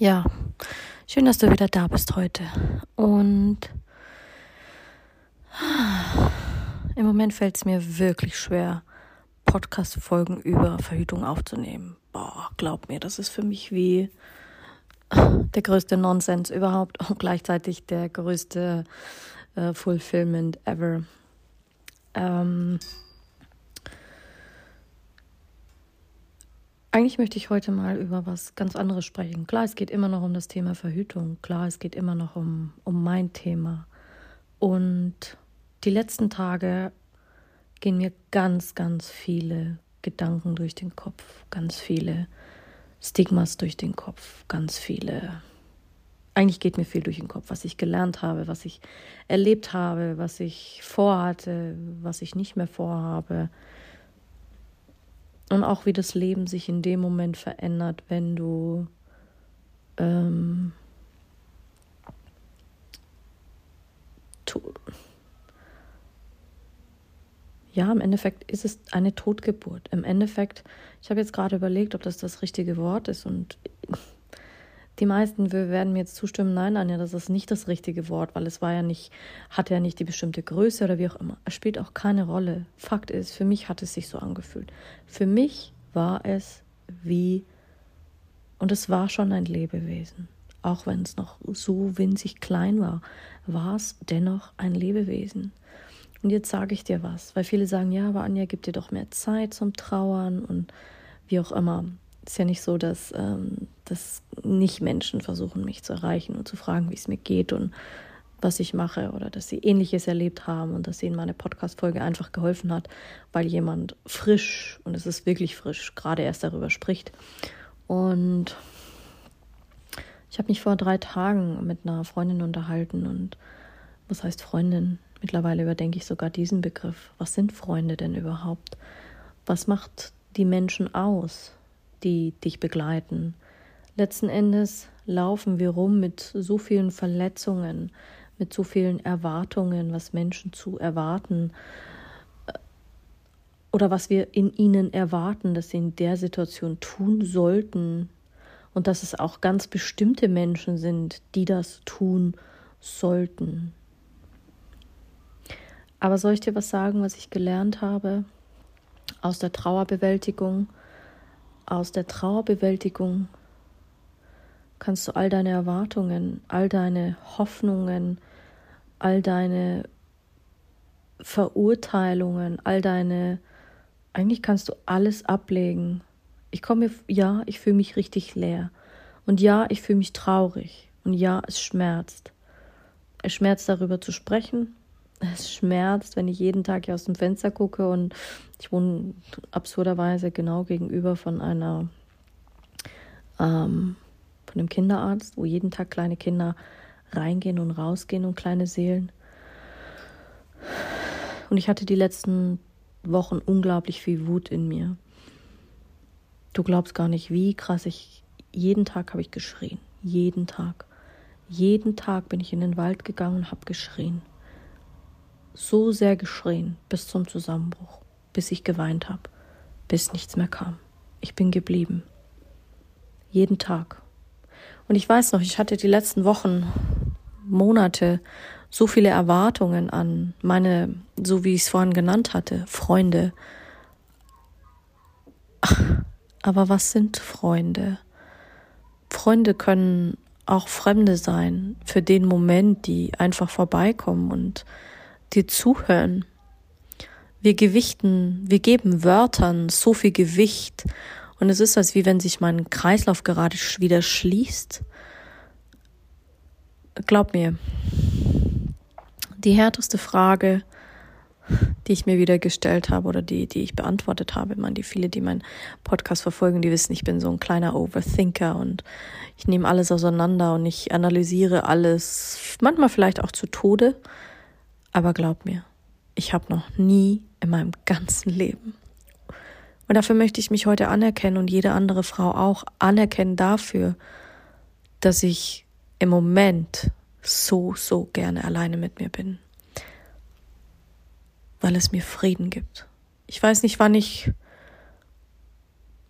Ja, schön, dass du wieder da bist heute. Und im Moment fällt es mir wirklich schwer, Podcast-Folgen über Verhütung aufzunehmen. Boah, glaub mir, das ist für mich wie der größte Nonsens überhaupt und gleichzeitig der größte äh, Fulfillment ever. Ähm, Eigentlich möchte ich heute mal über was ganz anderes sprechen. Klar, es geht immer noch um das Thema Verhütung. Klar, es geht immer noch um, um mein Thema. Und die letzten Tage gehen mir ganz, ganz viele Gedanken durch den Kopf, ganz viele Stigmas durch den Kopf, ganz viele. Eigentlich geht mir viel durch den Kopf, was ich gelernt habe, was ich erlebt habe, was ich vorhatte, was ich nicht mehr vorhabe und auch wie das Leben sich in dem Moment verändert, wenn du ähm, ja, im Endeffekt ist es eine Totgeburt. Im Endeffekt, ich habe jetzt gerade überlegt, ob das das richtige Wort ist und die meisten werden mir jetzt zustimmen, nein, Anja, das ist nicht das richtige Wort, weil es war ja nicht, hatte ja nicht die bestimmte Größe oder wie auch immer. Es spielt auch keine Rolle. Fakt ist, für mich hat es sich so angefühlt. Für mich war es wie, und es war schon ein Lebewesen. Auch wenn es noch so winzig klein war, war es dennoch ein Lebewesen. Und jetzt sage ich dir was, weil viele sagen, ja, aber Anja, gib dir doch mehr Zeit zum Trauern und wie auch immer ist ja nicht so, dass, ähm, dass nicht Menschen versuchen, mich zu erreichen und zu fragen, wie es mir geht und was ich mache oder dass sie ähnliches erlebt haben und dass ihnen meine Podcast-Folge einfach geholfen hat, weil jemand frisch, und es ist wirklich frisch, gerade erst darüber spricht. Und ich habe mich vor drei Tagen mit einer Freundin unterhalten und was heißt Freundin? Mittlerweile überdenke ich sogar diesen Begriff. Was sind Freunde denn überhaupt? Was macht die Menschen aus? Die dich begleiten. Letzten Endes laufen wir rum mit so vielen Verletzungen, mit so vielen Erwartungen, was Menschen zu erwarten äh, oder was wir in ihnen erwarten, dass sie in der Situation tun sollten und dass es auch ganz bestimmte Menschen sind, die das tun sollten. Aber soll ich dir was sagen, was ich gelernt habe aus der Trauerbewältigung? Aus der Trauerbewältigung kannst du all deine Erwartungen, all deine Hoffnungen, all deine Verurteilungen, all deine, eigentlich kannst du alles ablegen. Ich komme, ja, ich fühle mich richtig leer. Und ja, ich fühle mich traurig. Und ja, es schmerzt. Es schmerzt darüber zu sprechen es schmerzt, wenn ich jeden Tag hier aus dem Fenster gucke und ich wohne absurderweise genau gegenüber von einer ähm, von einem Kinderarzt, wo jeden Tag kleine Kinder reingehen und rausgehen und kleine Seelen. Und ich hatte die letzten Wochen unglaublich viel Wut in mir. Du glaubst gar nicht, wie krass ich jeden Tag habe ich geschrien, jeden Tag. Jeden Tag bin ich in den Wald gegangen und habe geschrien so sehr geschrien bis zum Zusammenbruch, bis ich geweint habe, bis nichts mehr kam. Ich bin geblieben. Jeden Tag. Und ich weiß noch, ich hatte die letzten Wochen, Monate so viele Erwartungen an meine, so wie ich es vorhin genannt hatte, Freunde. Aber was sind Freunde? Freunde können auch Fremde sein, für den Moment, die einfach vorbeikommen und dir zuhören. Wir gewichten, wir geben Wörtern so viel Gewicht und es ist, als wie wenn sich mein Kreislauf gerade wieder schließt. Glaub mir, die härteste Frage, die ich mir wieder gestellt habe oder die, die ich beantwortet habe. Meine, die viele, die meinen Podcast verfolgen, die wissen, ich bin so ein kleiner Overthinker und ich nehme alles auseinander und ich analysiere alles, manchmal vielleicht auch zu Tode. Aber glaub mir, ich habe noch nie in meinem ganzen Leben. Und dafür möchte ich mich heute anerkennen und jede andere Frau auch anerkennen dafür, dass ich im Moment so, so gerne alleine mit mir bin weil es mir Frieden gibt. Ich weiß nicht, wann ich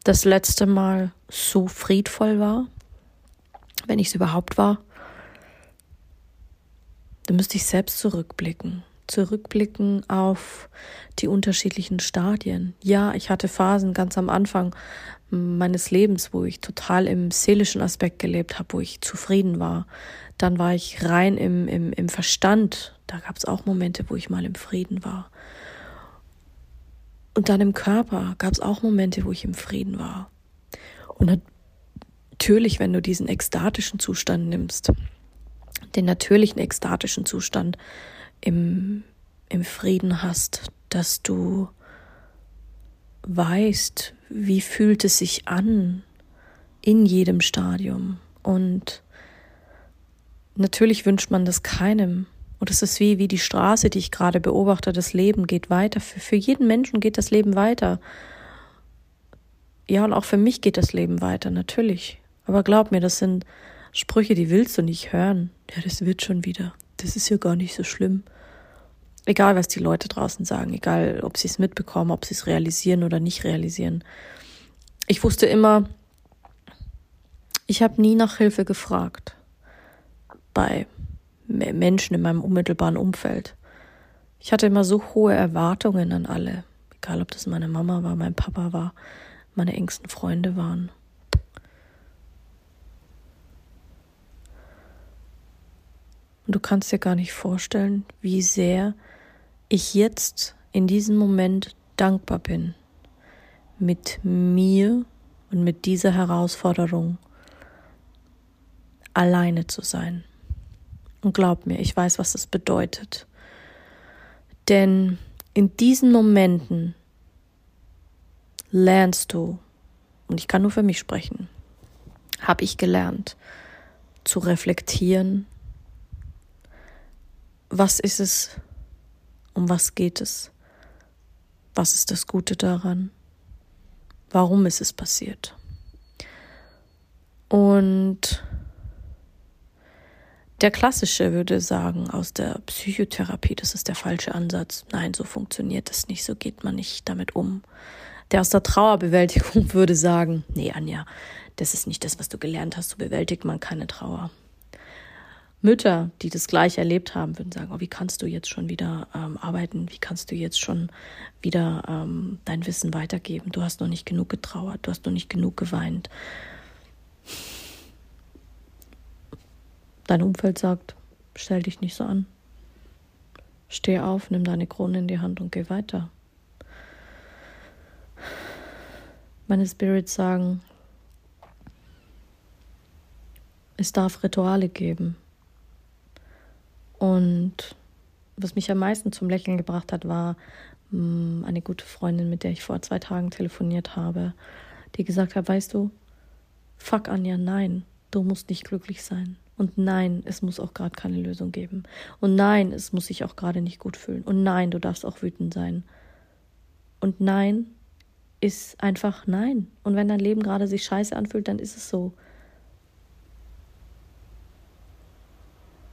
das letzte Mal so friedvoll war, wenn ich es überhaupt war. Da müsste ich selbst zurückblicken. Zurückblicken auf die unterschiedlichen Stadien. Ja, ich hatte Phasen ganz am Anfang meines Lebens, wo ich total im seelischen Aspekt gelebt habe, wo ich zufrieden war. Dann war ich rein im, im, im Verstand. Da gab es auch Momente, wo ich mal im Frieden war. Und dann im Körper gab es auch Momente, wo ich im Frieden war. Und natürlich, wenn du diesen ekstatischen Zustand nimmst, den natürlichen ekstatischen Zustand im, im Frieden hast, dass du weißt, wie fühlt es sich an in jedem Stadium. Und natürlich wünscht man das keinem. Und es ist wie, wie die Straße, die ich gerade beobachte. Das Leben geht weiter. Für, für jeden Menschen geht das Leben weiter. Ja, und auch für mich geht das Leben weiter, natürlich. Aber glaub mir, das sind Sprüche, die willst du nicht hören. Ja, das wird schon wieder. Das ist ja gar nicht so schlimm. Egal, was die Leute draußen sagen, egal, ob sie es mitbekommen, ob sie es realisieren oder nicht realisieren. Ich wusste immer, ich habe nie nach Hilfe gefragt. Bei Menschen in meinem unmittelbaren Umfeld. Ich hatte immer so hohe Erwartungen an alle, egal ob das meine Mama war, mein Papa war, meine engsten Freunde waren. Und du kannst dir gar nicht vorstellen, wie sehr ich jetzt in diesem Moment dankbar bin, mit mir und mit dieser Herausforderung alleine zu sein. Und glaub mir, ich weiß, was das bedeutet. Denn in diesen Momenten lernst du, und ich kann nur für mich sprechen, habe ich gelernt zu reflektieren, was ist es, um was geht es, was ist das Gute daran, warum ist es passiert. Und der klassische würde sagen aus der Psychotherapie, das ist der falsche Ansatz. Nein, so funktioniert das nicht, so geht man nicht damit um. Der aus der Trauerbewältigung würde sagen, nee, Anja, das ist nicht das, was du gelernt hast, so bewältigt man keine Trauer. Mütter, die das gleich erlebt haben, würden sagen, oh, wie kannst du jetzt schon wieder ähm, arbeiten? Wie kannst du jetzt schon wieder ähm, dein Wissen weitergeben? Du hast noch nicht genug getrauert, du hast noch nicht genug geweint. Dein Umfeld sagt, stell dich nicht so an. Steh auf, nimm deine Krone in die Hand und geh weiter. Meine Spirits sagen, es darf Rituale geben. Und was mich am meisten zum Lächeln gebracht hat, war mm, eine gute Freundin, mit der ich vor zwei Tagen telefoniert habe, die gesagt hat, weißt du, fuck Anja, nein, du musst nicht glücklich sein. Und nein, es muss auch gerade keine Lösung geben. Und nein, es muss sich auch gerade nicht gut fühlen. Und nein, du darfst auch wütend sein. Und nein ist einfach nein. Und wenn dein Leben gerade sich scheiße anfühlt, dann ist es so.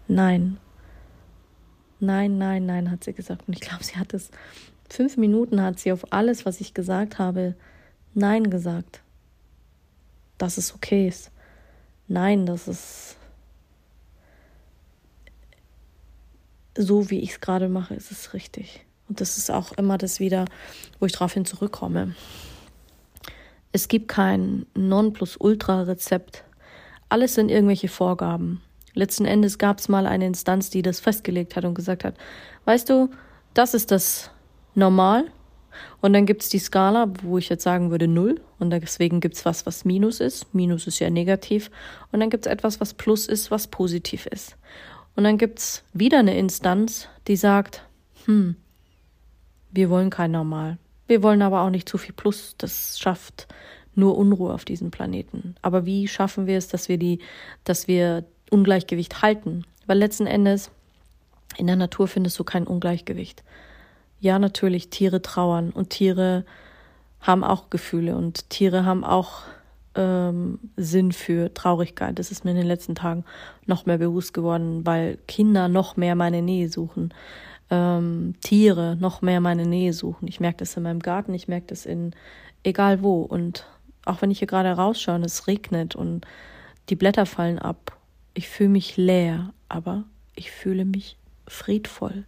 Nein. Nein, nein, nein, hat sie gesagt. Und ich glaube, sie hat es. Fünf Minuten hat sie auf alles, was ich gesagt habe, Nein gesagt. Dass es okay ist. Nein, dass es so wie ich es gerade mache, ist es richtig. Und das ist auch immer das wieder, wo ich darauf hin zurückkomme. Es gibt kein Nonplusultra-Rezept. Alles sind irgendwelche Vorgaben. Letzten Endes gab es mal eine Instanz, die das festgelegt hat und gesagt hat, weißt du, das ist das Normal. Und dann gibt es die Skala, wo ich jetzt sagen würde Null. Und deswegen gibt es was, was Minus ist. Minus ist ja negativ. Und dann gibt es etwas, was Plus ist, was positiv ist. Und dann gibt's wieder eine Instanz, die sagt, hm, Wir wollen kein Normal. Wir wollen aber auch nicht zu viel Plus. Das schafft nur Unruhe auf diesem Planeten. Aber wie schaffen wir es, dass wir die, dass wir Ungleichgewicht halten? Weil letzten Endes in der Natur findest du kein Ungleichgewicht. Ja, natürlich, Tiere trauern und Tiere haben auch Gefühle und Tiere haben auch ähm, Sinn für Traurigkeit. Das ist mir in den letzten Tagen noch mehr bewusst geworden, weil Kinder noch mehr meine Nähe suchen. Ähm, Tiere noch mehr meine Nähe suchen. Ich merke das in meinem Garten, ich merke das in egal wo. Und auch wenn ich hier gerade rausschaue und es regnet und die Blätter fallen ab, ich fühle mich leer, aber ich fühle mich friedvoll.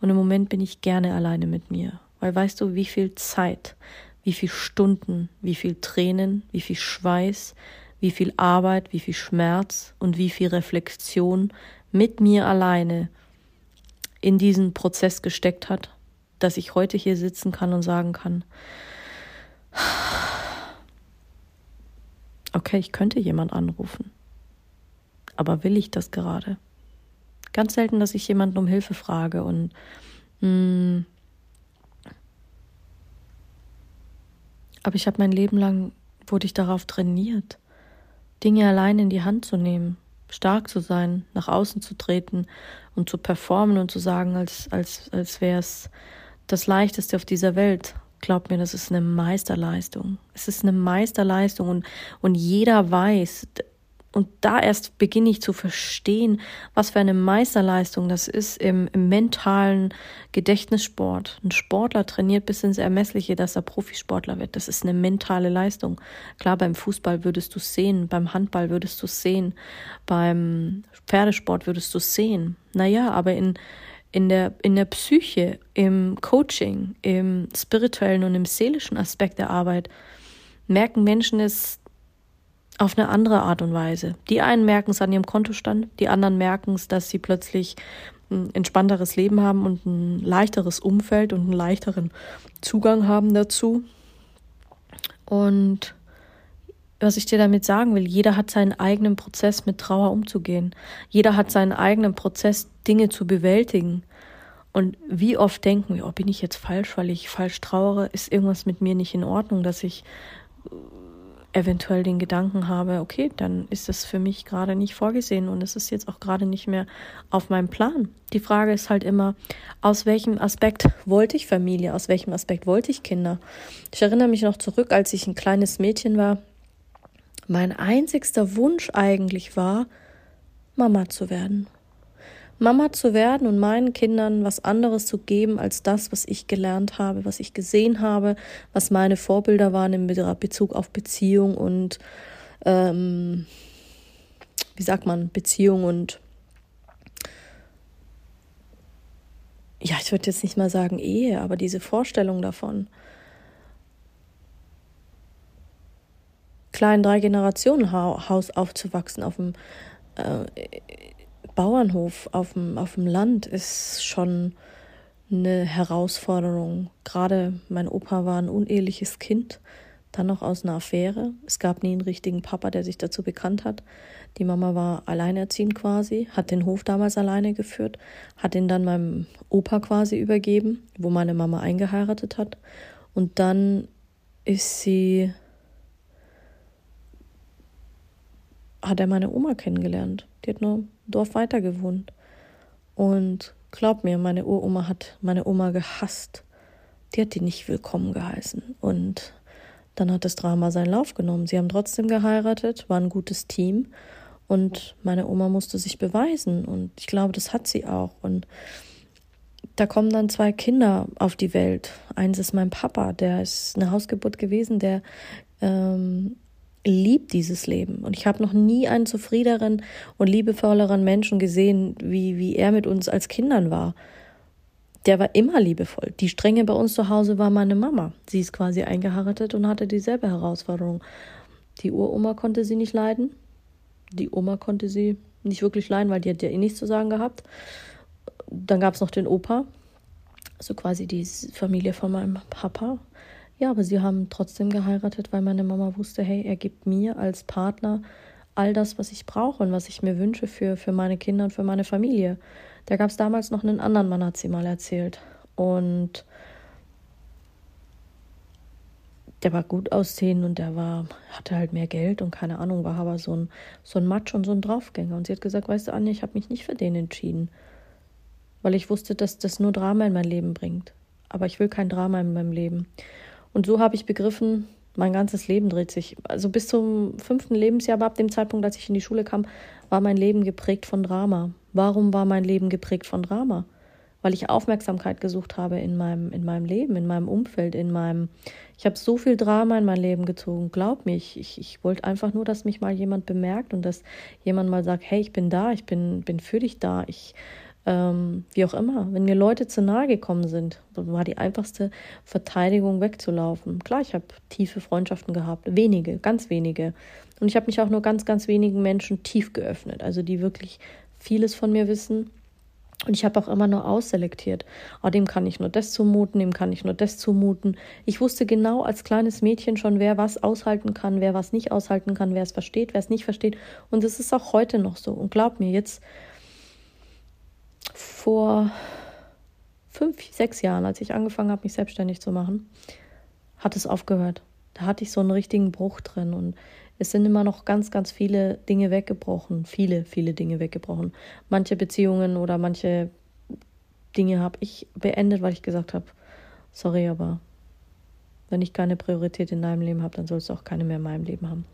Und im Moment bin ich gerne alleine mit mir, weil weißt du, wie viel Zeit, wie viel Stunden, wie viel Tränen, wie viel Schweiß, wie viel Arbeit, wie viel Schmerz und wie viel Reflexion mit mir alleine in diesen Prozess gesteckt hat, dass ich heute hier sitzen kann und sagen kann, okay, ich könnte jemand anrufen, aber will ich das gerade? Ganz selten, dass ich jemanden um Hilfe frage und mh, hm, Aber ich habe mein Leben lang, wurde ich darauf trainiert, Dinge allein in die Hand zu nehmen, stark zu sein, nach außen zu treten und zu performen und zu sagen, als, als, als wäre es das Leichteste auf dieser Welt. Glaubt mir, das ist eine Meisterleistung. Es ist eine Meisterleistung und, und jeder weiß, und da erst beginne ich zu verstehen, was für eine Meisterleistung das ist im, im, mentalen Gedächtnissport. Ein Sportler trainiert bis ins Ermessliche, dass er Profisportler wird. Das ist eine mentale Leistung. Klar, beim Fußball würdest du sehen, beim Handball würdest du sehen, beim Pferdesport würdest du sehen. Naja, aber in, in, der, in der Psyche, im Coaching, im spirituellen und im seelischen Aspekt der Arbeit merken Menschen es auf eine andere Art und Weise. Die einen merken es an ihrem Kontostand, die anderen merken es, dass sie plötzlich ein entspannteres Leben haben und ein leichteres Umfeld und einen leichteren Zugang haben dazu. Und was ich dir damit sagen will, jeder hat seinen eigenen Prozess mit Trauer umzugehen. Jeder hat seinen eigenen Prozess, Dinge zu bewältigen. Und wie oft denken wir, oh, bin ich jetzt falsch, weil ich falsch trauere? Ist irgendwas mit mir nicht in Ordnung, dass ich eventuell den Gedanken habe, okay, dann ist das für mich gerade nicht vorgesehen und es ist jetzt auch gerade nicht mehr auf meinem Plan. Die Frage ist halt immer, aus welchem Aspekt wollte ich Familie, aus welchem Aspekt wollte ich Kinder? Ich erinnere mich noch zurück, als ich ein kleines Mädchen war. Mein einzigster Wunsch eigentlich war, Mama zu werden. Mama zu werden und meinen Kindern was anderes zu geben als das, was ich gelernt habe, was ich gesehen habe, was meine Vorbilder waren in Bezug auf Beziehung und ähm, wie sagt man, Beziehung und ja, ich würde jetzt nicht mal sagen Ehe, aber diese Vorstellung davon. Kleinen drei Generationen Haus aufzuwachsen auf dem äh, Bauernhof auf dem, auf dem Land ist schon eine Herausforderung. Gerade mein Opa war ein uneheliches Kind, dann noch aus einer Affäre. Es gab nie einen richtigen Papa, der sich dazu bekannt hat. Die Mama war alleinerziehend quasi, hat den Hof damals alleine geführt, hat ihn dann meinem Opa quasi übergeben, wo meine Mama eingeheiratet hat. Und dann ist sie, hat er meine Oma kennengelernt. Die hat nur Dorf weiter gewohnt. Und glaub mir, meine Uroma hat meine Oma gehasst. Die hat die nicht willkommen geheißen. Und dann hat das Drama seinen Lauf genommen. Sie haben trotzdem geheiratet, war ein gutes Team. Und meine Oma musste sich beweisen. Und ich glaube, das hat sie auch. Und da kommen dann zwei Kinder auf die Welt. Eins ist mein Papa, der ist eine Hausgeburt gewesen, der ähm, liebt dieses Leben. Und ich habe noch nie einen zufriedeneren und liebevolleren Menschen gesehen, wie, wie er mit uns als Kindern war. Der war immer liebevoll. Die Strenge bei uns zu Hause war meine Mama. Sie ist quasi eingeheiratet und hatte dieselbe Herausforderung. Die Uroma konnte sie nicht leiden. Die Oma konnte sie nicht wirklich leiden, weil die hat ja eh nichts zu sagen gehabt. Dann gab es noch den Opa, also quasi die Familie von meinem Papa. Ja, aber sie haben trotzdem geheiratet, weil meine Mama wusste, hey, er gibt mir als Partner all das, was ich brauche und was ich mir wünsche für, für meine Kinder und für meine Familie. Da gab es damals noch einen anderen Mann, hat sie mal erzählt. Und der war gut aussehen und der war, hatte halt mehr Geld und keine Ahnung, war aber so ein, so ein Matsch und so ein Draufgänger. Und sie hat gesagt, weißt du, Anja, ich habe mich nicht für den entschieden, weil ich wusste, dass das nur Drama in mein Leben bringt. Aber ich will kein Drama in meinem Leben. Und so habe ich begriffen, mein ganzes Leben dreht sich. Also bis zum fünften Lebensjahr, aber ab dem Zeitpunkt, als ich in die Schule kam, war mein Leben geprägt von Drama. Warum war mein Leben geprägt von Drama? Weil ich Aufmerksamkeit gesucht habe in meinem, in meinem Leben, in meinem Umfeld, in meinem. Ich habe so viel Drama in mein Leben gezogen. Glaub mir, ich, ich, ich wollte einfach nur, dass mich mal jemand bemerkt und dass jemand mal sagt, hey, ich bin da, ich bin, bin für dich da, ich ähm, wie auch immer, wenn mir Leute zu nahe gekommen sind, war die einfachste Verteidigung wegzulaufen. Klar, ich habe tiefe Freundschaften gehabt, wenige, ganz wenige. Und ich habe mich auch nur ganz, ganz wenigen Menschen tief geöffnet, also die wirklich vieles von mir wissen. Und ich habe auch immer nur ausselektiert. Oh, dem kann ich nur das zumuten, dem kann ich nur das zumuten. Ich wusste genau als kleines Mädchen schon, wer was aushalten kann, wer was nicht aushalten kann, wer es versteht, wer es nicht versteht. Und es ist auch heute noch so. Und glaub mir, jetzt vor fünf, sechs Jahren, als ich angefangen habe, mich selbstständig zu machen, hat es aufgehört. Da hatte ich so einen richtigen Bruch drin und es sind immer noch ganz, ganz viele Dinge weggebrochen. Viele, viele Dinge weggebrochen. Manche Beziehungen oder manche Dinge habe ich beendet, weil ich gesagt habe, sorry, aber wenn ich keine Priorität in deinem Leben habe, dann sollst du auch keine mehr in meinem Leben haben.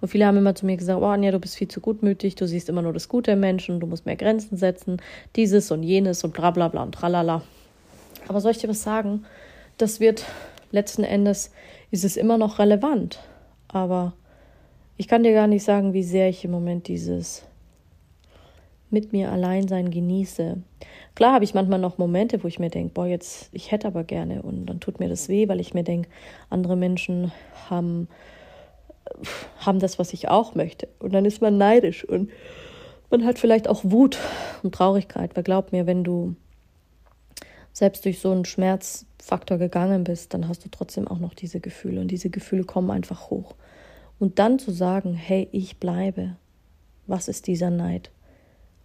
Und viele haben immer zu mir gesagt, oh Anja, du bist viel zu gutmütig, du siehst immer nur das Gute im Menschen, du musst mehr Grenzen setzen, dieses und jenes und bla bla bla und tralala. Aber soll ich dir was sagen? Das wird letzten Endes, ist es immer noch relevant. Aber ich kann dir gar nicht sagen, wie sehr ich im Moment dieses mit mir allein sein genieße. Klar habe ich manchmal noch Momente, wo ich mir denke, boah, jetzt, ich hätte aber gerne und dann tut mir das weh, weil ich mir denke, andere Menschen haben, haben das, was ich auch möchte. Und dann ist man neidisch und man hat vielleicht auch Wut und Traurigkeit, weil glaub mir, wenn du selbst durch so einen Schmerzfaktor gegangen bist, dann hast du trotzdem auch noch diese Gefühle und diese Gefühle kommen einfach hoch. Und dann zu sagen, hey, ich bleibe, was ist dieser Neid?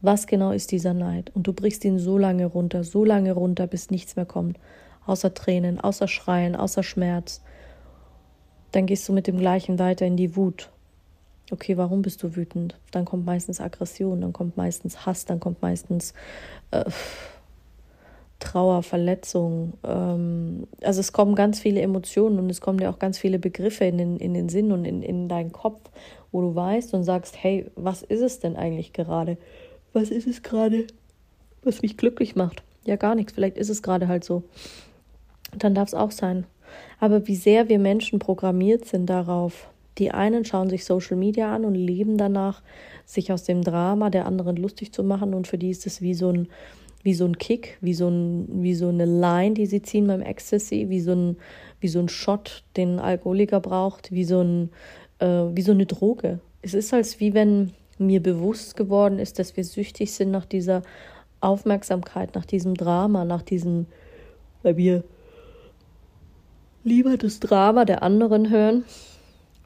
Was genau ist dieser Neid? Und du brichst ihn so lange runter, so lange runter, bis nichts mehr kommt. Außer Tränen, außer Schreien, außer Schmerz. Dann gehst du mit dem gleichen weiter in die Wut. Okay, warum bist du wütend? Dann kommt meistens Aggression, dann kommt meistens Hass, dann kommt meistens äh, Trauer, Verletzung. Ähm, also es kommen ganz viele Emotionen und es kommen dir auch ganz viele Begriffe in den, in den Sinn und in, in deinen Kopf, wo du weißt und sagst, hey, was ist es denn eigentlich gerade? Was ist es gerade, was mich glücklich macht? Ja, gar nichts. Vielleicht ist es gerade halt so. Dann darf es auch sein. Aber wie sehr wir Menschen programmiert sind darauf, die einen schauen sich Social Media an und leben danach, sich aus dem Drama der anderen lustig zu machen. Und für die ist es wie so ein, wie so ein Kick, wie so, ein, wie so eine Line, die sie ziehen beim Ecstasy, wie so ein, wie so ein Shot, den ein Alkoholiker braucht, wie so, ein, äh, wie so eine Droge. Es ist als wie wenn mir bewusst geworden ist, dass wir süchtig sind nach dieser Aufmerksamkeit, nach diesem Drama, nach diesem, weil wir lieber das Drama der anderen hören,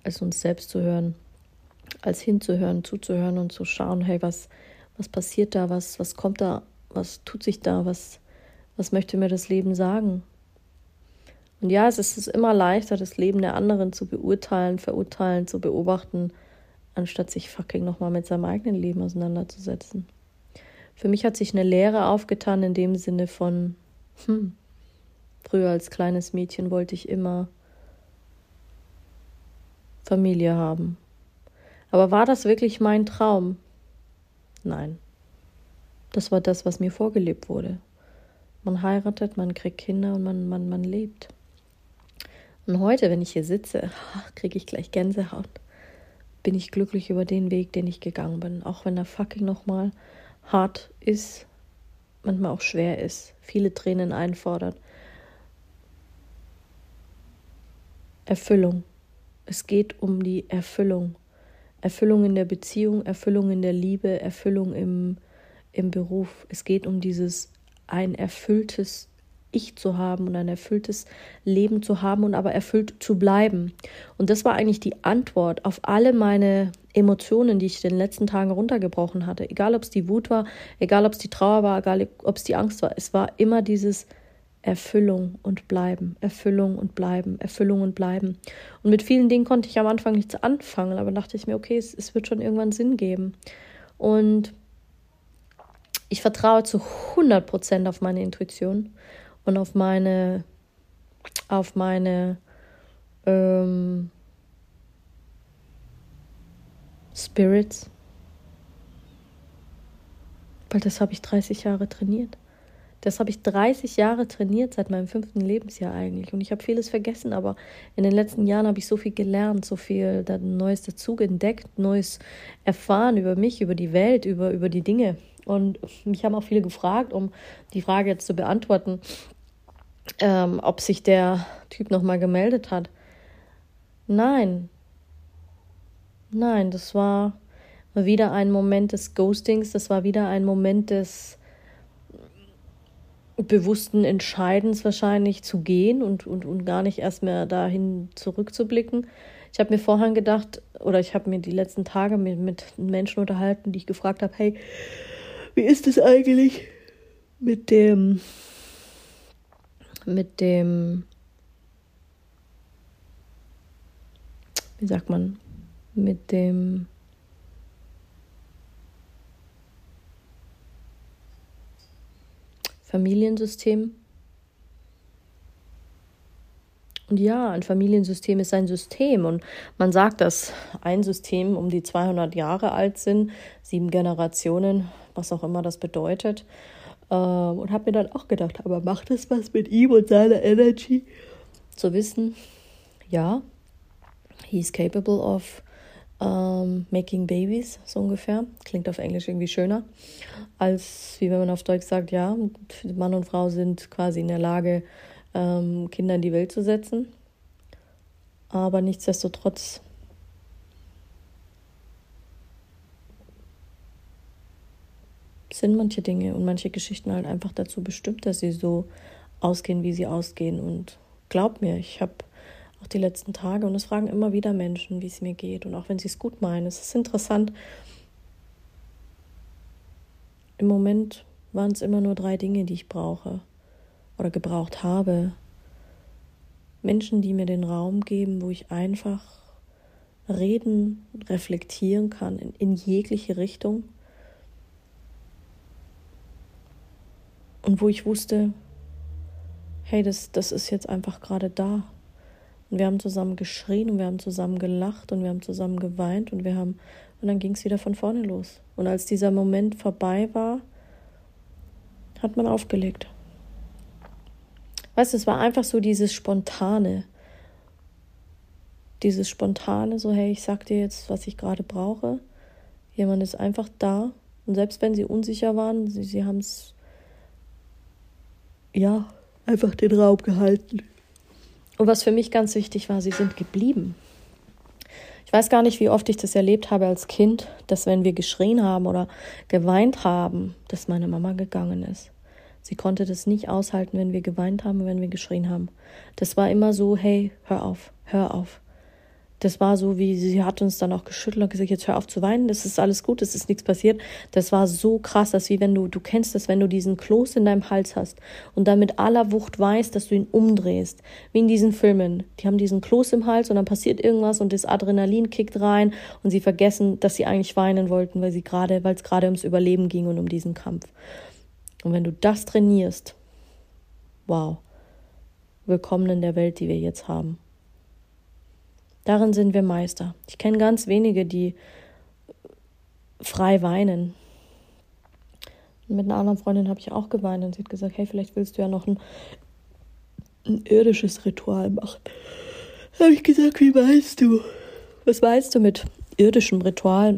als uns selbst zu hören, als hinzuhören, zuzuhören und zu schauen, hey, was, was passiert da, was, was kommt da, was tut sich da, was, was möchte mir das Leben sagen? Und ja, es ist immer leichter, das Leben der anderen zu beurteilen, verurteilen, zu beobachten, anstatt sich fucking nochmal mit seinem eigenen Leben auseinanderzusetzen. Für mich hat sich eine Lehre aufgetan in dem Sinne von, hm, früher als kleines Mädchen wollte ich immer Familie haben. Aber war das wirklich mein Traum? Nein. Das war das, was mir vorgelebt wurde. Man heiratet, man kriegt Kinder und man, man, man lebt. Und heute, wenn ich hier sitze, kriege ich gleich Gänsehaut bin ich glücklich über den Weg, den ich gegangen bin. Auch wenn er fucking nochmal hart ist, manchmal auch schwer ist, viele Tränen einfordert. Erfüllung. Es geht um die Erfüllung. Erfüllung in der Beziehung, Erfüllung in der Liebe, Erfüllung im, im Beruf. Es geht um dieses ein erfülltes ich zu haben und ein erfülltes Leben zu haben und aber erfüllt zu bleiben. Und das war eigentlich die Antwort auf alle meine Emotionen, die ich in den letzten Tagen runtergebrochen hatte. Egal, ob es die Wut war, egal, ob es die Trauer war, egal, ob es die Angst war. Es war immer dieses Erfüllung und bleiben, Erfüllung und bleiben, Erfüllung und bleiben. Und mit vielen Dingen konnte ich am Anfang nichts anfangen, aber dachte ich mir, okay, es, es wird schon irgendwann Sinn geben. Und ich vertraue zu 100% auf meine Intuition und auf meine, auf meine ähm, Spirits. Weil das habe ich 30 Jahre trainiert. Das habe ich 30 Jahre trainiert, seit meinem fünften Lebensjahr eigentlich. Und ich habe vieles vergessen, aber in den letzten Jahren habe ich so viel gelernt, so viel Neues dazu entdeckt, Neues erfahren über mich, über die Welt, über, über die Dinge. Und mich haben auch viele gefragt, um die Frage jetzt zu beantworten, ähm, ob sich der Typ nochmal gemeldet hat. Nein. Nein, das war wieder ein Moment des Ghostings, das war wieder ein Moment des bewussten Entscheidens wahrscheinlich zu gehen und, und, und gar nicht erst mehr dahin zurückzublicken. Ich habe mir vorhin gedacht, oder ich habe mir die letzten Tage mit, mit Menschen unterhalten, die ich gefragt habe, hey, wie ist es eigentlich mit dem, mit dem, wie sagt man, mit dem Familiensystem. Und ja, ein Familiensystem ist ein System und man sagt, dass ein System um die 200 Jahre alt sind, sieben Generationen, was auch immer das bedeutet. Ähm, und habe mir dann auch gedacht, aber macht es was mit ihm und seiner Energy? Zu wissen, ja, he's capable of um, making babies, so ungefähr. Klingt auf Englisch irgendwie schöner, als wie wenn man auf Deutsch sagt, ja, Mann und Frau sind quasi in der Lage, ähm, Kinder in die Welt zu setzen. Aber nichtsdestotrotz sind manche Dinge und manche Geschichten halt einfach dazu bestimmt, dass sie so ausgehen, wie sie ausgehen. Und glaub mir, ich habe auch die letzten Tage und es fragen immer wieder Menschen, wie es mir geht und auch wenn sie es gut meinen. Es ist interessant. Im Moment waren es immer nur drei Dinge, die ich brauche oder gebraucht habe. Menschen, die mir den Raum geben, wo ich einfach reden, reflektieren kann in, in jegliche Richtung Und wo ich wusste, hey, das, das ist jetzt einfach gerade da. Und wir haben zusammen geschrien und wir haben zusammen gelacht und wir haben zusammen geweint und wir haben, und dann ging es wieder von vorne los. Und als dieser Moment vorbei war, hat man aufgelegt. Weißt du, es war einfach so dieses Spontane. Dieses Spontane, so, hey, ich sag dir jetzt, was ich gerade brauche. Jemand ist einfach da. Und selbst wenn sie unsicher waren, sie, sie haben es ja, einfach den Raum gehalten. Und was für mich ganz wichtig war, sie sind geblieben. Ich weiß gar nicht, wie oft ich das erlebt habe als Kind, dass wenn wir geschrien haben oder geweint haben, dass meine Mama gegangen ist. Sie konnte das nicht aushalten, wenn wir geweint haben, wenn wir geschrien haben. Das war immer so, hey, hör auf, hör auf das war so, wie sie hat uns dann auch geschüttelt und gesagt, jetzt hör auf zu weinen, das ist alles gut, es ist nichts passiert. Das war so krass, dass wie wenn du, du kennst das, wenn du diesen Kloß in deinem Hals hast und dann mit aller Wucht weißt, dass du ihn umdrehst. Wie in diesen Filmen. Die haben diesen Kloß im Hals und dann passiert irgendwas und das Adrenalin kickt rein und sie vergessen, dass sie eigentlich weinen wollten, weil sie gerade, weil es gerade ums Überleben ging und um diesen Kampf. Und wenn du das trainierst, wow, willkommen in der Welt, die wir jetzt haben. Darin sind wir Meister. Ich kenne ganz wenige, die frei weinen. mit einer anderen Freundin habe ich auch geweint und sie hat gesagt, hey, vielleicht willst du ja noch ein, ein irdisches Ritual machen. Habe ich gesagt, wie weißt du? Was weißt du mit irdischem Ritual?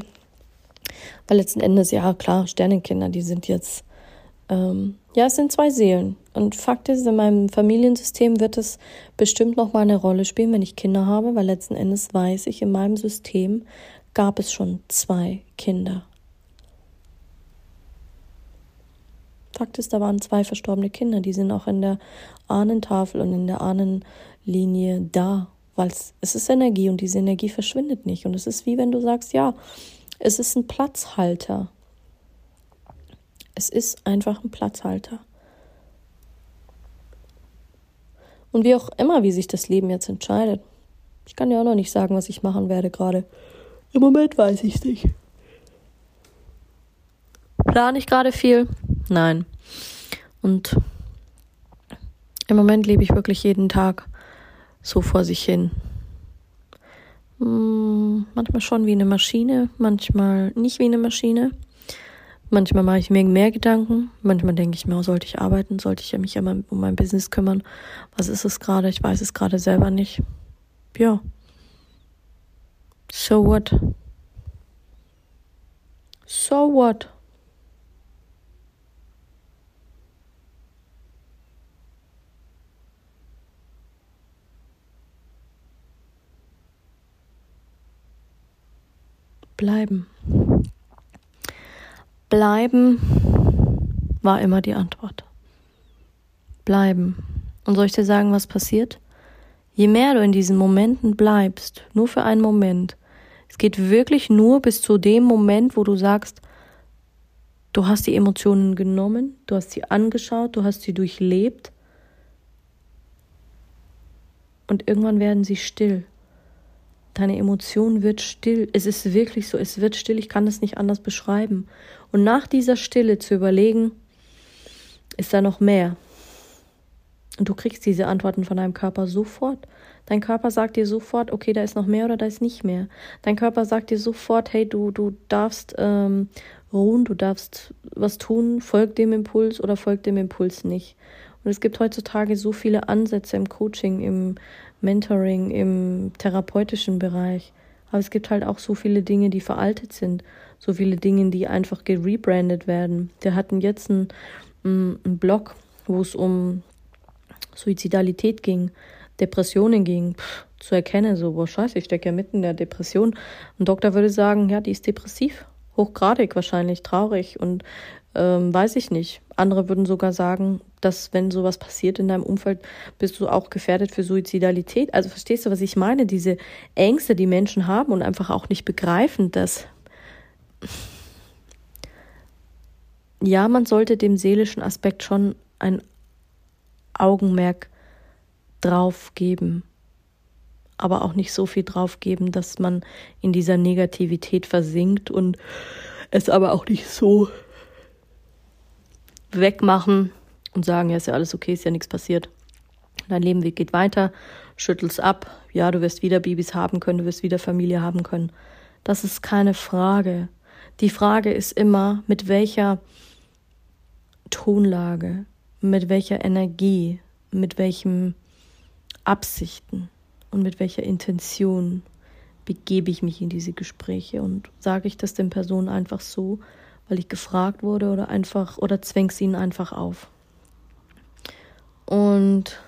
Weil letzten Endes, ja klar, Sternenkinder, die sind jetzt ähm, ja, es sind zwei Seelen. Und Fakt ist, in meinem Familiensystem wird es bestimmt noch mal eine Rolle spielen, wenn ich Kinder habe, weil letzten Endes weiß ich, in meinem System gab es schon zwei Kinder. Fakt ist, da waren zwei verstorbene Kinder, die sind auch in der Ahnentafel und in der Ahnenlinie da, weil es, es ist Energie und diese Energie verschwindet nicht. Und es ist wie wenn du sagst, ja, es ist ein Platzhalter. Es ist einfach ein Platzhalter. Und wie auch immer, wie sich das Leben jetzt entscheidet. Ich kann ja auch noch nicht sagen, was ich machen werde gerade. Im Moment weiß ich es nicht. Plane ich gerade viel? Nein. Und im Moment lebe ich wirklich jeden Tag so vor sich hin. Hm, manchmal schon wie eine Maschine, manchmal nicht wie eine Maschine. Manchmal mache ich mir mehr Gedanken, manchmal denke ich mir, sollte ich arbeiten, sollte ich mich mal um mein Business kümmern. Was ist es gerade? Ich weiß es gerade selber nicht. Ja. So what? So what? Bleiben. Bleiben war immer die Antwort. Bleiben. Und soll ich dir sagen, was passiert? Je mehr du in diesen Momenten bleibst, nur für einen Moment, es geht wirklich nur bis zu dem Moment, wo du sagst, du hast die Emotionen genommen, du hast sie angeschaut, du hast sie durchlebt und irgendwann werden sie still. Deine Emotion wird still. Es ist wirklich so, es wird still. Ich kann es nicht anders beschreiben. Und nach dieser Stille zu überlegen, ist da noch mehr? Und du kriegst diese Antworten von deinem Körper sofort. Dein Körper sagt dir sofort, okay, da ist noch mehr oder da ist nicht mehr. Dein Körper sagt dir sofort, hey, du, du darfst ähm, ruhen, du darfst was tun, folg dem Impuls oder folg dem Impuls nicht. Und es gibt heutzutage so viele Ansätze im Coaching, im Mentoring, im therapeutischen Bereich. Aber es gibt halt auch so viele Dinge, die veraltet sind. So viele Dinge, die einfach gerebrandet werden. Wir hatten jetzt einen, einen Blog, wo es um Suizidalität ging, Depressionen ging, Pff, zu erkennen, so, boah, scheiße, ich stecke ja mitten in der Depression. Ein Doktor würde sagen, ja, die ist depressiv, hochgradig wahrscheinlich, traurig und ähm, weiß ich nicht. Andere würden sogar sagen, dass wenn sowas passiert in deinem Umfeld, bist du auch gefährdet für Suizidalität. Also verstehst du, was ich meine? Diese Ängste, die Menschen haben und einfach auch nicht begreifen, dass ja, man sollte dem seelischen Aspekt schon ein Augenmerk drauf geben, aber auch nicht so viel drauf geben, dass man in dieser Negativität versinkt und es aber auch nicht so wegmachen und sagen, ja, ist ja alles okay, ist ja nichts passiert. Dein Leben geht weiter, schüttelst ab, ja, du wirst wieder Babys haben können, du wirst wieder Familie haben können. Das ist keine Frage. Die Frage ist immer, mit welcher Tonlage, mit welcher Energie, mit welchen Absichten und mit welcher Intention begebe ich mich in diese Gespräche und sage ich das den Personen einfach so, weil ich gefragt wurde oder einfach oder zwäng's ihnen einfach auf. Und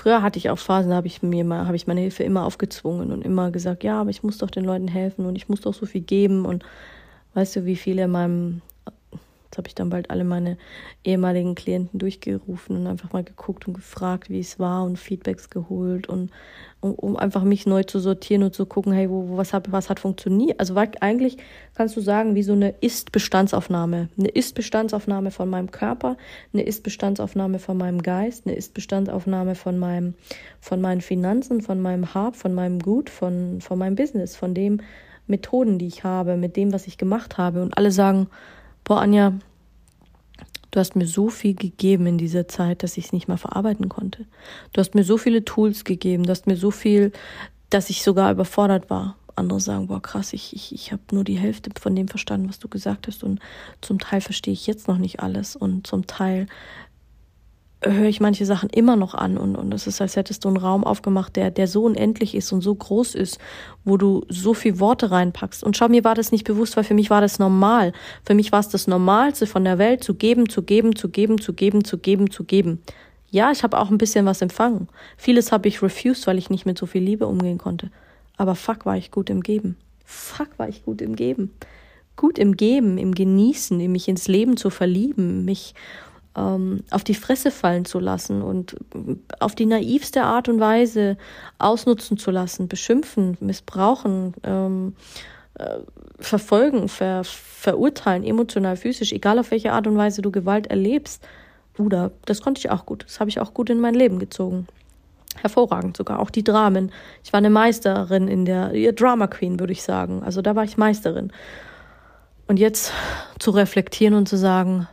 früher hatte ich auch Phasen, da habe ich mir mal, habe ich meine Hilfe immer aufgezwungen und immer gesagt, ja, aber ich muss doch den Leuten helfen und ich muss doch so viel geben und weißt du, wie viele in meinem Jetzt habe ich dann bald alle meine ehemaligen Klienten durchgerufen und einfach mal geguckt und gefragt, wie es war und Feedbacks geholt und um, um einfach mich neu zu sortieren und zu gucken, hey, wo, was, hat, was hat funktioniert. Also eigentlich kannst du sagen, wie so eine Ist-Bestandsaufnahme. Eine Ist-Bestandsaufnahme von meinem Körper, eine Ist-Bestandsaufnahme von meinem Geist, eine Ist-Bestandsaufnahme von meinem, von meinen Finanzen, von meinem Hab, von meinem Gut, von, von meinem Business, von dem Methoden, die ich habe, mit dem, was ich gemacht habe. Und alle sagen, boah, Anja, du hast mir so viel gegeben in dieser Zeit, dass ich es nicht mal verarbeiten konnte. Du hast mir so viele Tools gegeben, du hast mir so viel, dass ich sogar überfordert war. Andere sagen, boah, krass, ich, ich, ich habe nur die Hälfte von dem verstanden, was du gesagt hast. Und zum Teil verstehe ich jetzt noch nicht alles. Und zum Teil höre ich manche Sachen immer noch an und, und es ist, als hättest du einen Raum aufgemacht, der, der so unendlich ist und so groß ist, wo du so viel Worte reinpackst. Und schau, mir war das nicht bewusst, weil für mich war das normal. Für mich war es das Normalste von der Welt, zu geben, zu geben, zu geben, zu geben, zu geben, zu geben. Ja, ich habe auch ein bisschen was empfangen. Vieles habe ich refused, weil ich nicht mit so viel Liebe umgehen konnte. Aber fuck, war ich gut im Geben. Fuck, war ich gut im Geben. Gut im Geben, im Genießen, in mich ins Leben zu verlieben, mich ähm, auf die Fresse fallen zu lassen und auf die naivste Art und Weise ausnutzen zu lassen, beschimpfen, missbrauchen, ähm, äh, verfolgen, ver, verurteilen, emotional, physisch, egal auf welche Art und Weise du Gewalt erlebst. Oder das konnte ich auch gut. Das habe ich auch gut in mein Leben gezogen. Hervorragend sogar. Auch die Dramen. Ich war eine Meisterin in der Drama Queen, würde ich sagen. Also da war ich Meisterin. Und jetzt zu reflektieren und zu sagen,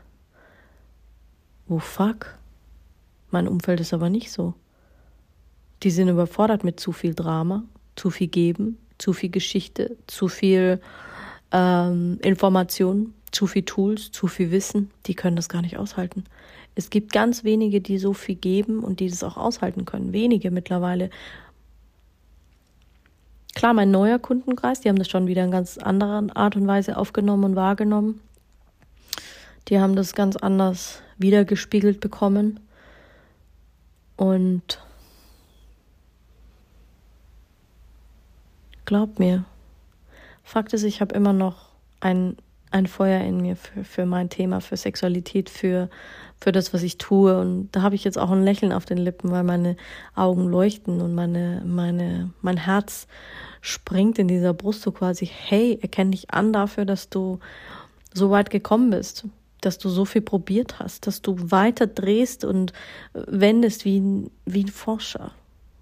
oh fuck, mein Umfeld ist aber nicht so. Die sind überfordert mit zu viel Drama, zu viel Geben, zu viel Geschichte, zu viel ähm, Information, zu viel Tools, zu viel Wissen. Die können das gar nicht aushalten. Es gibt ganz wenige, die so viel geben und die das auch aushalten können. Wenige mittlerweile. Klar, mein neuer Kundenkreis, die haben das schon wieder in ganz anderer Art und Weise aufgenommen und wahrgenommen. Die haben das ganz anders wiedergespiegelt bekommen. Und glaub mir, Fakt ist, ich habe immer noch ein, ein Feuer in mir für, für mein Thema, für Sexualität, für für das, was ich tue. Und da habe ich jetzt auch ein Lächeln auf den Lippen, weil meine Augen leuchten und meine, meine, mein Herz springt in dieser Brust so quasi, hey, erkenne dich an dafür, dass du so weit gekommen bist, dass du so viel probiert hast, dass du weiter drehst und wendest wie ein, wie ein Forscher.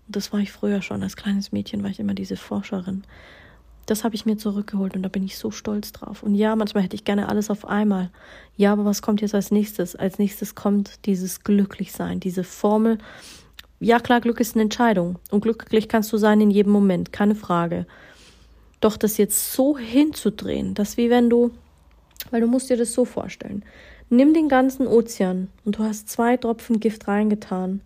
Das war ich früher schon. Als kleines Mädchen war ich immer diese Forscherin das habe ich mir zurückgeholt und da bin ich so stolz drauf. Und ja, manchmal hätte ich gerne alles auf einmal. Ja, aber was kommt jetzt als nächstes? Als nächstes kommt dieses Glücklichsein, diese Formel. Ja, klar, Glück ist eine Entscheidung und glücklich kannst du sein in jedem Moment, keine Frage. Doch das jetzt so hinzudrehen, dass wie wenn du, weil du musst dir das so vorstellen. Nimm den ganzen Ozean und du hast zwei Tropfen Gift reingetan.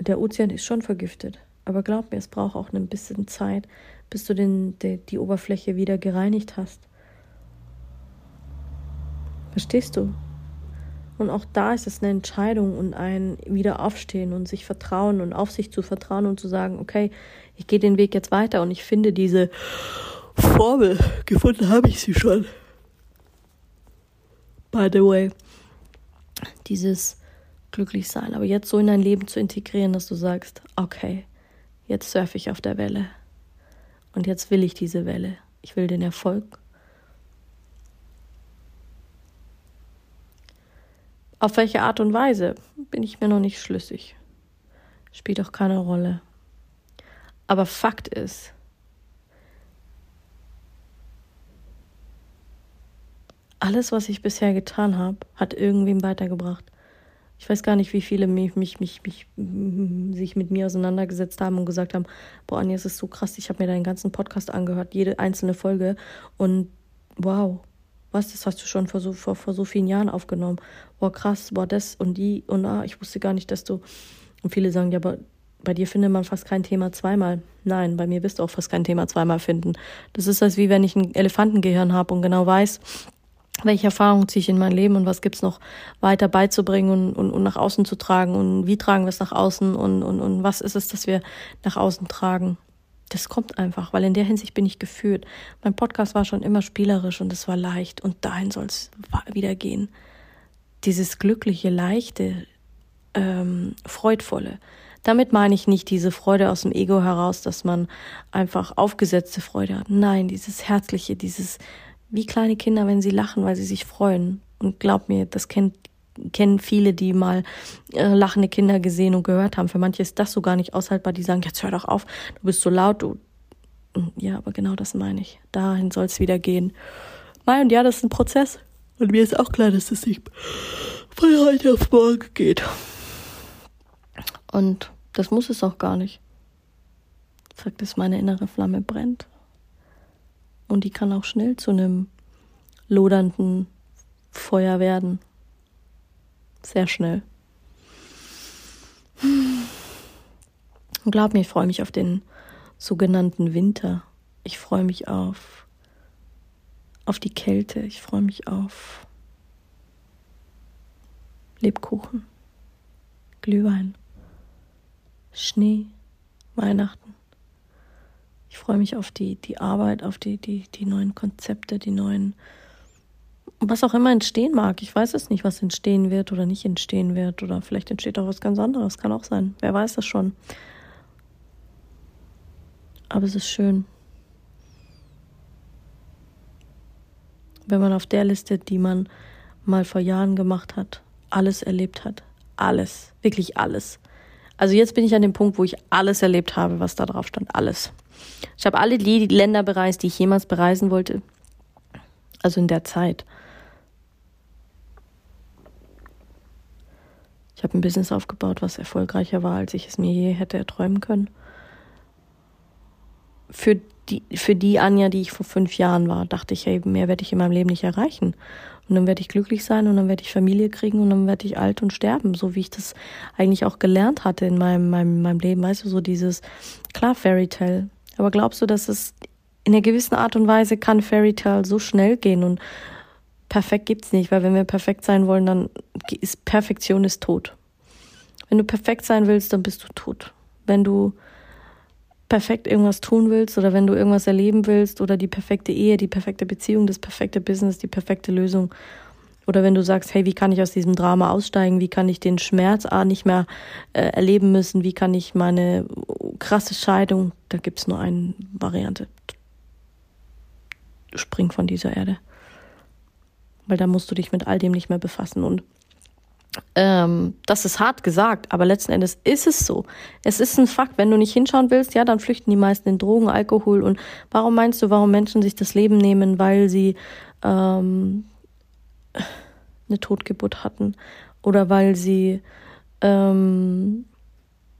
Der Ozean ist schon vergiftet. Aber glaub mir, es braucht auch ein bisschen Zeit, bis du den, die, die Oberfläche wieder gereinigt hast. Verstehst du? Und auch da ist es eine Entscheidung und ein Wiederaufstehen und sich vertrauen und auf sich zu vertrauen und zu sagen, okay, ich gehe den Weg jetzt weiter und ich finde diese Formel. Gefunden habe ich sie schon. By the way. Dieses glücklich sein, aber jetzt so in dein Leben zu integrieren, dass du sagst, okay, jetzt surfe ich auf der Welle. Und jetzt will ich diese Welle. Ich will den Erfolg. Auf welche Art und Weise bin ich mir noch nicht schlüssig. Spielt auch keine Rolle. Aber Fakt ist, alles, was ich bisher getan habe, hat irgendwem weitergebracht. Ich weiß gar nicht, wie viele mich, mich, mich, mich, sich mit mir auseinandergesetzt haben und gesagt haben, boah, Anja, es ist so krass, ich habe mir deinen ganzen Podcast angehört, jede einzelne Folge und wow, was, das hast du schon vor so, vor, vor so vielen Jahren aufgenommen. Boah, krass, boah, das und die und ah, ich wusste gar nicht, dass du. Und viele sagen, ja, aber bei dir findet man fast kein Thema zweimal. Nein, bei mir wirst du auch fast kein Thema zweimal finden. Das ist, als wie wenn ich ein Elefantengehirn habe und genau weiß, welche Erfahrungen ziehe ich in mein Leben und was gibt's noch weiter beizubringen und, und, und nach außen zu tragen und wie tragen wir es nach außen und, und, und was ist es, dass wir nach außen tragen. Das kommt einfach, weil in der Hinsicht bin ich geführt. Mein Podcast war schon immer spielerisch und es war leicht und dahin soll es wieder gehen. Dieses glückliche, leichte, ähm, freudvolle. Damit meine ich nicht diese Freude aus dem Ego heraus, dass man einfach aufgesetzte Freude hat. Nein, dieses herzliche, dieses wie kleine Kinder, wenn sie lachen, weil sie sich freuen. Und glaub mir, das kennt, kennen viele, die mal äh, lachende Kinder gesehen und gehört haben. Für manche ist das so gar nicht aushaltbar. Die sagen, jetzt hör doch auf, du bist so laut. Du. Ja, aber genau das meine ich. Dahin soll es wieder gehen. Mai und ja, das ist ein Prozess. Und mir ist auch klar, dass es nicht von heute auf morgen geht. Und das muss es auch gar nicht. Sagt es, meine innere Flamme brennt. Und die kann auch schnell zu einem lodernden Feuer werden. Sehr schnell. Und glaub mir, ich freue mich auf den sogenannten Winter. Ich freue mich auf, auf die Kälte. Ich freue mich auf Lebkuchen, Glühwein, Schnee, Weihnachten. Ich freue mich auf die, die Arbeit, auf die, die, die neuen Konzepte, die neuen, was auch immer entstehen mag. Ich weiß es nicht, was entstehen wird oder nicht entstehen wird. Oder vielleicht entsteht auch was ganz anderes. Kann auch sein. Wer weiß das schon. Aber es ist schön. Wenn man auf der Liste, die man mal vor Jahren gemacht hat, alles erlebt hat. Alles. Wirklich alles. Also jetzt bin ich an dem Punkt, wo ich alles erlebt habe, was da drauf stand. Alles. Ich habe alle Länder bereist, die ich jemals bereisen wollte. Also in der Zeit. Ich habe ein Business aufgebaut, was erfolgreicher war, als ich es mir je hätte erträumen können. Für die, für die Anja, die ich vor fünf Jahren war, dachte ich, hey, mehr werde ich in meinem Leben nicht erreichen. Und dann werde ich glücklich sein und dann werde ich Familie kriegen und dann werde ich alt und sterben, so wie ich das eigentlich auch gelernt hatte in meinem, meinem, meinem Leben. Weißt du, so dieses, klar, Fairy Tale. Aber glaubst du, dass es in einer gewissen Art und Weise kann Fairy Tale so schnell gehen und perfekt gibt's nicht, weil wenn wir perfekt sein wollen, dann ist Perfektion ist tot. Wenn du perfekt sein willst, dann bist du tot. Wenn du perfekt irgendwas tun willst oder wenn du irgendwas erleben willst oder die perfekte Ehe, die perfekte Beziehung, das perfekte Business, die perfekte Lösung. Oder wenn du sagst, hey, wie kann ich aus diesem Drama aussteigen? Wie kann ich den Schmerz A nicht mehr äh, erleben müssen? Wie kann ich meine krasse Scheidung, da gibt's nur eine Variante. Spring von dieser Erde. Weil da musst du dich mit all dem nicht mehr befassen. Und ähm, das ist hart gesagt, aber letzten Endes ist es so. Es ist ein Fakt. Wenn du nicht hinschauen willst, ja, dann flüchten die meisten in Drogen, Alkohol. Und warum meinst du, warum Menschen sich das Leben nehmen, weil sie ähm, eine Totgeburt hatten oder weil sie ähm,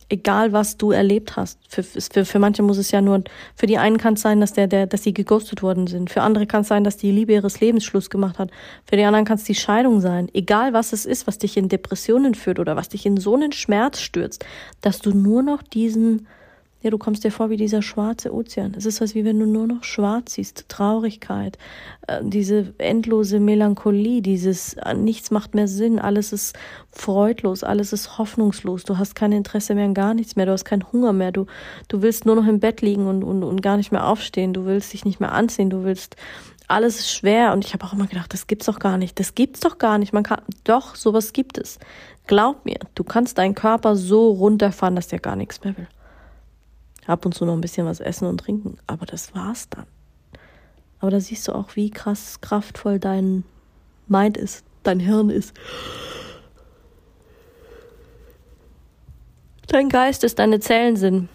egal was du erlebt hast. Für, für, für manche muss es ja nur, für die einen kann es sein, dass der, der, dass sie geghostet worden sind. Für andere kann es sein, dass die Liebe ihres Lebens Schluss gemacht hat. Für die anderen kann es die Scheidung sein. Egal was es ist, was dich in Depressionen führt oder was dich in so einen Schmerz stürzt, dass du nur noch diesen ja, du kommst dir vor wie dieser schwarze Ozean. Es ist was wie wenn du nur noch schwarz siehst, Traurigkeit, äh, diese endlose Melancholie, dieses äh, nichts macht mehr Sinn, alles ist freudlos, alles ist hoffnungslos. Du hast kein Interesse mehr an gar nichts mehr, du hast keinen Hunger mehr, du du willst nur noch im Bett liegen und und, und gar nicht mehr aufstehen, du willst dich nicht mehr anziehen, du willst alles ist schwer und ich habe auch immer gedacht, das gibt's doch gar nicht. Das gibt's doch gar nicht. Man kann doch sowas gibt es. Glaub mir, du kannst deinen Körper so runterfahren, dass der gar nichts mehr will. Ab und zu noch ein bisschen was essen und trinken, aber das war's dann. Aber da siehst du auch, wie krass kraftvoll dein Mind ist, dein Hirn ist. Dein Geist ist, deine Zellen sind.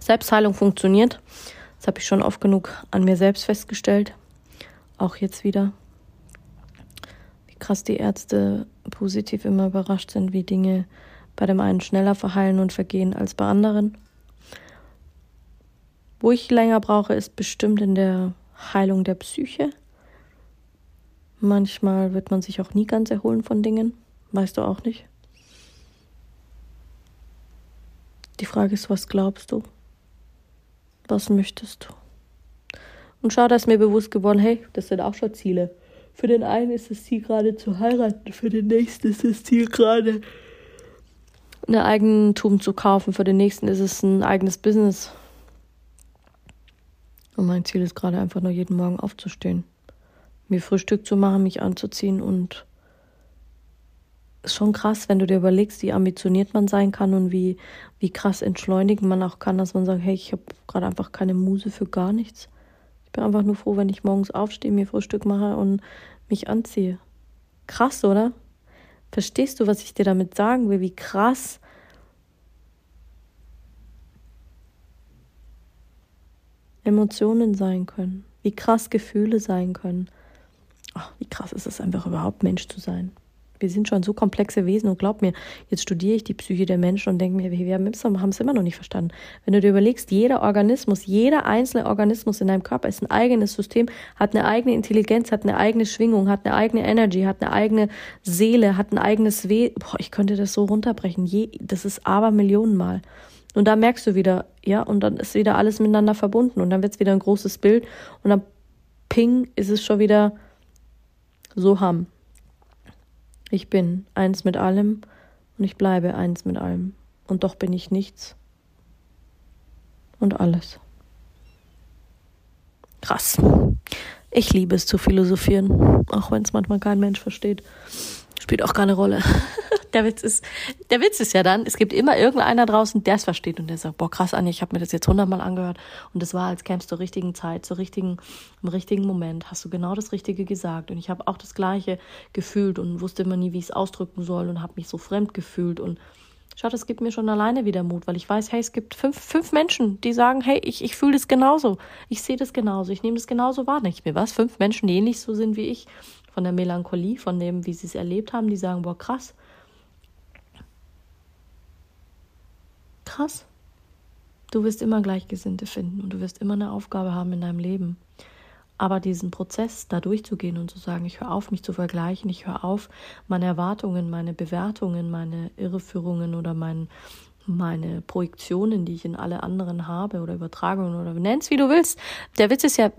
Selbstheilung funktioniert. Das habe ich schon oft genug an mir selbst festgestellt. Auch jetzt wieder. Wie krass die Ärzte positiv immer überrascht sind, wie Dinge bei dem einen schneller verheilen und vergehen als bei anderen. Wo ich länger brauche, ist bestimmt in der Heilung der Psyche. Manchmal wird man sich auch nie ganz erholen von Dingen. Weißt du auch nicht. Die Frage ist, was glaubst du? Was möchtest du? Und schau, da ist mir bewusst geworden, hey, das sind auch schon Ziele. Für den einen ist das Ziel gerade zu heiraten, für den nächsten ist das Ziel gerade ein Eigentum zu kaufen, für den nächsten ist es ein eigenes Business und mein Ziel ist gerade einfach nur jeden Morgen aufzustehen, mir Frühstück zu machen, mich anzuziehen und ist schon krass, wenn du dir überlegst, wie ambitioniert man sein kann und wie, wie krass entschleunigen man auch kann, dass man sagt, hey, ich habe gerade einfach keine Muse für gar nichts. Ich bin einfach nur froh, wenn ich morgens aufstehe, mir Frühstück mache und mich anziehe. Krass, oder? Verstehst du, was ich dir damit sagen will? Wie krass Emotionen sein können, wie krass Gefühle sein können. Ach, wie krass ist es einfach überhaupt, Mensch zu sein. Wir sind schon so komplexe Wesen und glaub mir, jetzt studiere ich die Psyche der Menschen und denke mir, wir haben es immer noch nicht verstanden. Wenn du dir überlegst, jeder Organismus, jeder einzelne Organismus in deinem Körper ist ein eigenes System, hat eine eigene Intelligenz, hat eine eigene Schwingung, hat eine eigene Energy, hat eine eigene Seele, hat ein eigenes Weh. Boah, ich könnte das so runterbrechen. Je, das ist aber Millionenmal. Und da merkst du wieder, ja, und dann ist wieder alles miteinander verbunden und dann wird es wieder ein großes Bild und dann ping ist es schon wieder so ham. Ich bin eins mit allem und ich bleibe eins mit allem. Und doch bin ich nichts und alles. Krass. Ich liebe es zu philosophieren, auch wenn es manchmal kein Mensch versteht. Spielt auch keine Rolle. der Witz ist, der Witz ist ja dann, es gibt immer irgendeiner draußen, der es versteht und der sagt, boah, krass, Anja, ich habe mir das jetzt hundertmal angehört und das war, als kämst zur richtigen Zeit, zur richtigen, im richtigen Moment, hast du genau das Richtige gesagt und ich habe auch das Gleiche gefühlt und wusste immer nie, wie ich es ausdrücken soll und habe mich so fremd gefühlt und Schau, das gibt mir schon alleine wieder Mut, weil ich weiß, hey, es gibt fünf, fünf Menschen, die sagen, hey, ich, ich fühle das genauso, ich sehe das genauso, ich nehme das genauso wahr. Nicht mir was? Fünf Menschen, die ähnlich so sind wie ich, von der Melancholie, von dem, wie sie es erlebt haben, die sagen, boah, krass. Krass. Du wirst immer Gleichgesinnte finden und du wirst immer eine Aufgabe haben in deinem Leben. Aber diesen Prozess da durchzugehen und zu sagen, ich höre auf, mich zu vergleichen, ich höre auf, meine Erwartungen, meine Bewertungen, meine Irreführungen oder mein, meine Projektionen, die ich in alle anderen habe oder Übertragungen oder nenn's wie du willst. Der Witz ist ja,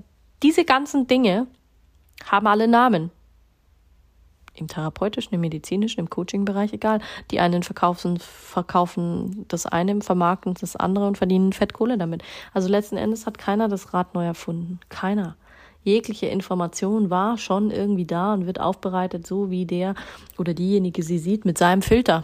diese ganzen Dinge haben alle Namen im therapeutischen, im medizinischen, im Coaching-Bereich, egal. Die einen verkaufen, verkaufen das eine, vermarkten das andere und verdienen Fettkohle damit. Also letzten Endes hat keiner das Rad neu erfunden. Keiner. Jegliche Information war schon irgendwie da und wird aufbereitet, so wie der oder diejenige sie sieht, mit seinem Filter.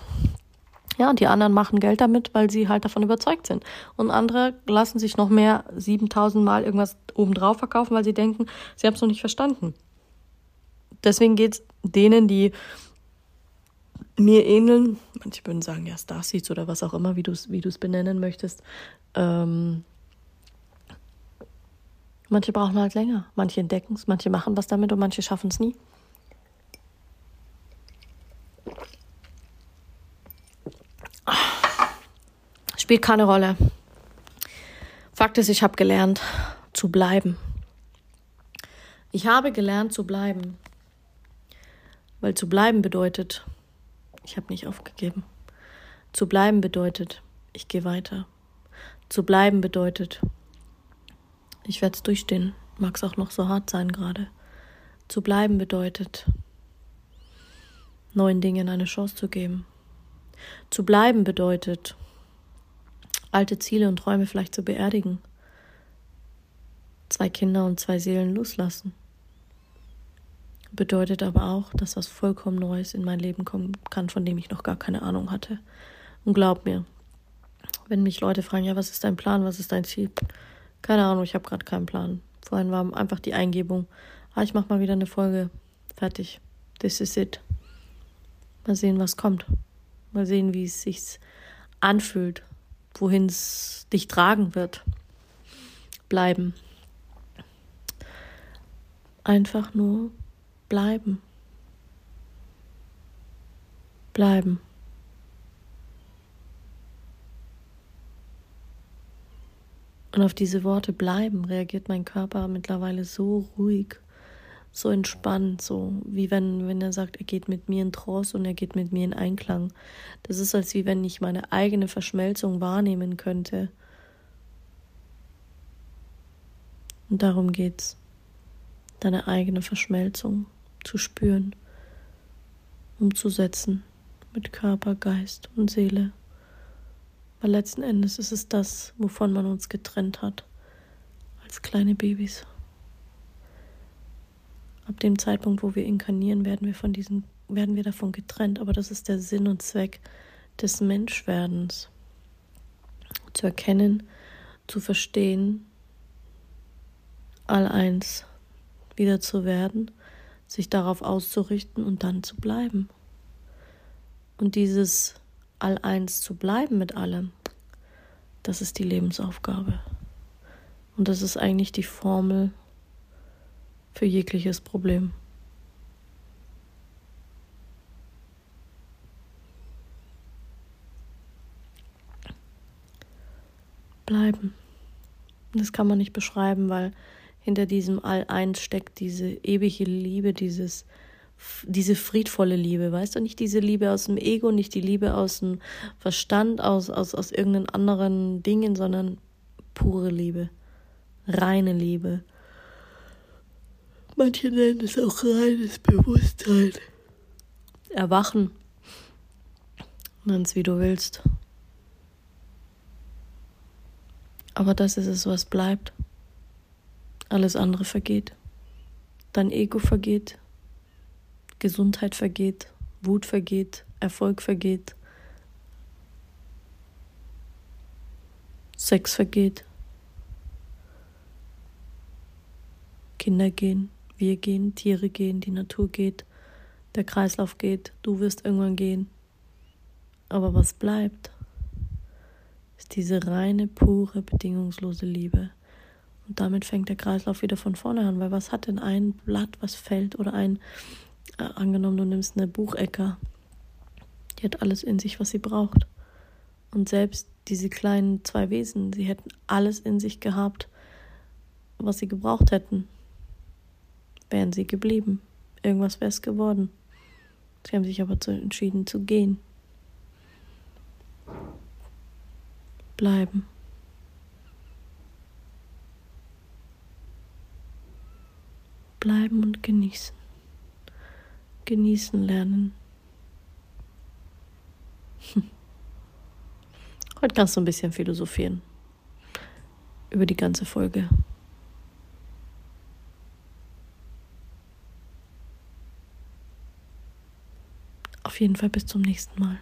Ja, und die anderen machen Geld damit, weil sie halt davon überzeugt sind. Und andere lassen sich noch mehr 7000 Mal irgendwas obendrauf verkaufen, weil sie denken, sie haben es noch nicht verstanden deswegen geht es denen, die mir ähneln, manche würden sagen, ja, Starseeds oder was auch immer, wie du es wie benennen möchtest. Ähm, manche brauchen halt länger, manche entdecken es, manche machen was damit und manche schaffen es nie. Spielt keine Rolle. Fakt ist, ich habe gelernt zu bleiben. Ich habe gelernt zu bleiben. Weil zu bleiben bedeutet, ich habe nicht aufgegeben. Zu bleiben bedeutet, ich gehe weiter. Zu bleiben bedeutet, ich werde es durchstehen, mag es auch noch so hart sein gerade. Zu bleiben bedeutet, neuen Dingen eine Chance zu geben. Zu bleiben bedeutet, alte Ziele und Träume vielleicht zu beerdigen. Zwei Kinder und zwei Seelen loslassen bedeutet aber auch, dass was vollkommen Neues in mein Leben kommen kann, von dem ich noch gar keine Ahnung hatte. Und glaub mir, wenn mich Leute fragen, ja, was ist dein Plan, was ist dein Ziel? Keine Ahnung, ich habe gerade keinen Plan. Vorhin war einfach die Eingebung, ah, ich mache mal wieder eine Folge. Fertig. This is it. Mal sehen, was kommt. Mal sehen, wie es sich anfühlt, wohin es dich tragen wird. Bleiben. Einfach nur bleiben. Bleiben. Und auf diese Worte bleiben reagiert mein Körper mittlerweile so ruhig, so entspannt, so wie wenn, wenn er sagt, er geht mit mir in Trance und er geht mit mir in Einklang. Das ist als wie wenn ich meine eigene Verschmelzung wahrnehmen könnte. Und darum geht's. Deine eigene Verschmelzung zu spüren, umzusetzen mit Körper, Geist und Seele. Weil letzten Endes ist es das, wovon man uns getrennt hat, als kleine Babys. Ab dem Zeitpunkt, wo wir inkarnieren, werden wir von diesen, werden wir davon getrennt, aber das ist der Sinn und Zweck des Menschwerdens. Zu erkennen, zu verstehen, all eins wieder zu werden sich darauf auszurichten und dann zu bleiben. Und dieses All-Eins zu bleiben mit allem, das ist die Lebensaufgabe. Und das ist eigentlich die Formel für jegliches Problem. Bleiben. Das kann man nicht beschreiben, weil hinter diesem All-Eins steckt diese ewige Liebe, dieses, diese friedvolle Liebe, weißt du, nicht diese Liebe aus dem Ego, nicht die Liebe aus dem Verstand, aus, aus, aus irgendeinen anderen Dingen, sondern pure Liebe, reine Liebe. Manche nennen es auch reines Bewusstsein. Erwachen. Nenn es wie du willst. Aber das ist es, was bleibt. Alles andere vergeht. Dein Ego vergeht. Gesundheit vergeht. Wut vergeht. Erfolg vergeht, Sex vergeht, Kinder gehen, wir gehen, Tiere gehen, die Natur geht, der Kreislauf geht, du wirst irgendwann gehen. Aber was bleibt, ist diese reine, pure, bedingungslose Liebe. Und damit fängt der Kreislauf wieder von vorne an, weil was hat denn ein Blatt, was fällt oder ein, äh, angenommen, du nimmst eine Buchecker, die hat alles in sich, was sie braucht. Und selbst diese kleinen zwei Wesen, sie hätten alles in sich gehabt, was sie gebraucht hätten, wären sie geblieben. Irgendwas wäre es geworden. Sie haben sich aber entschieden zu gehen. Bleiben. Bleiben und genießen. Genießen lernen. Heute kannst du ein bisschen philosophieren. Über die ganze Folge. Auf jeden Fall bis zum nächsten Mal.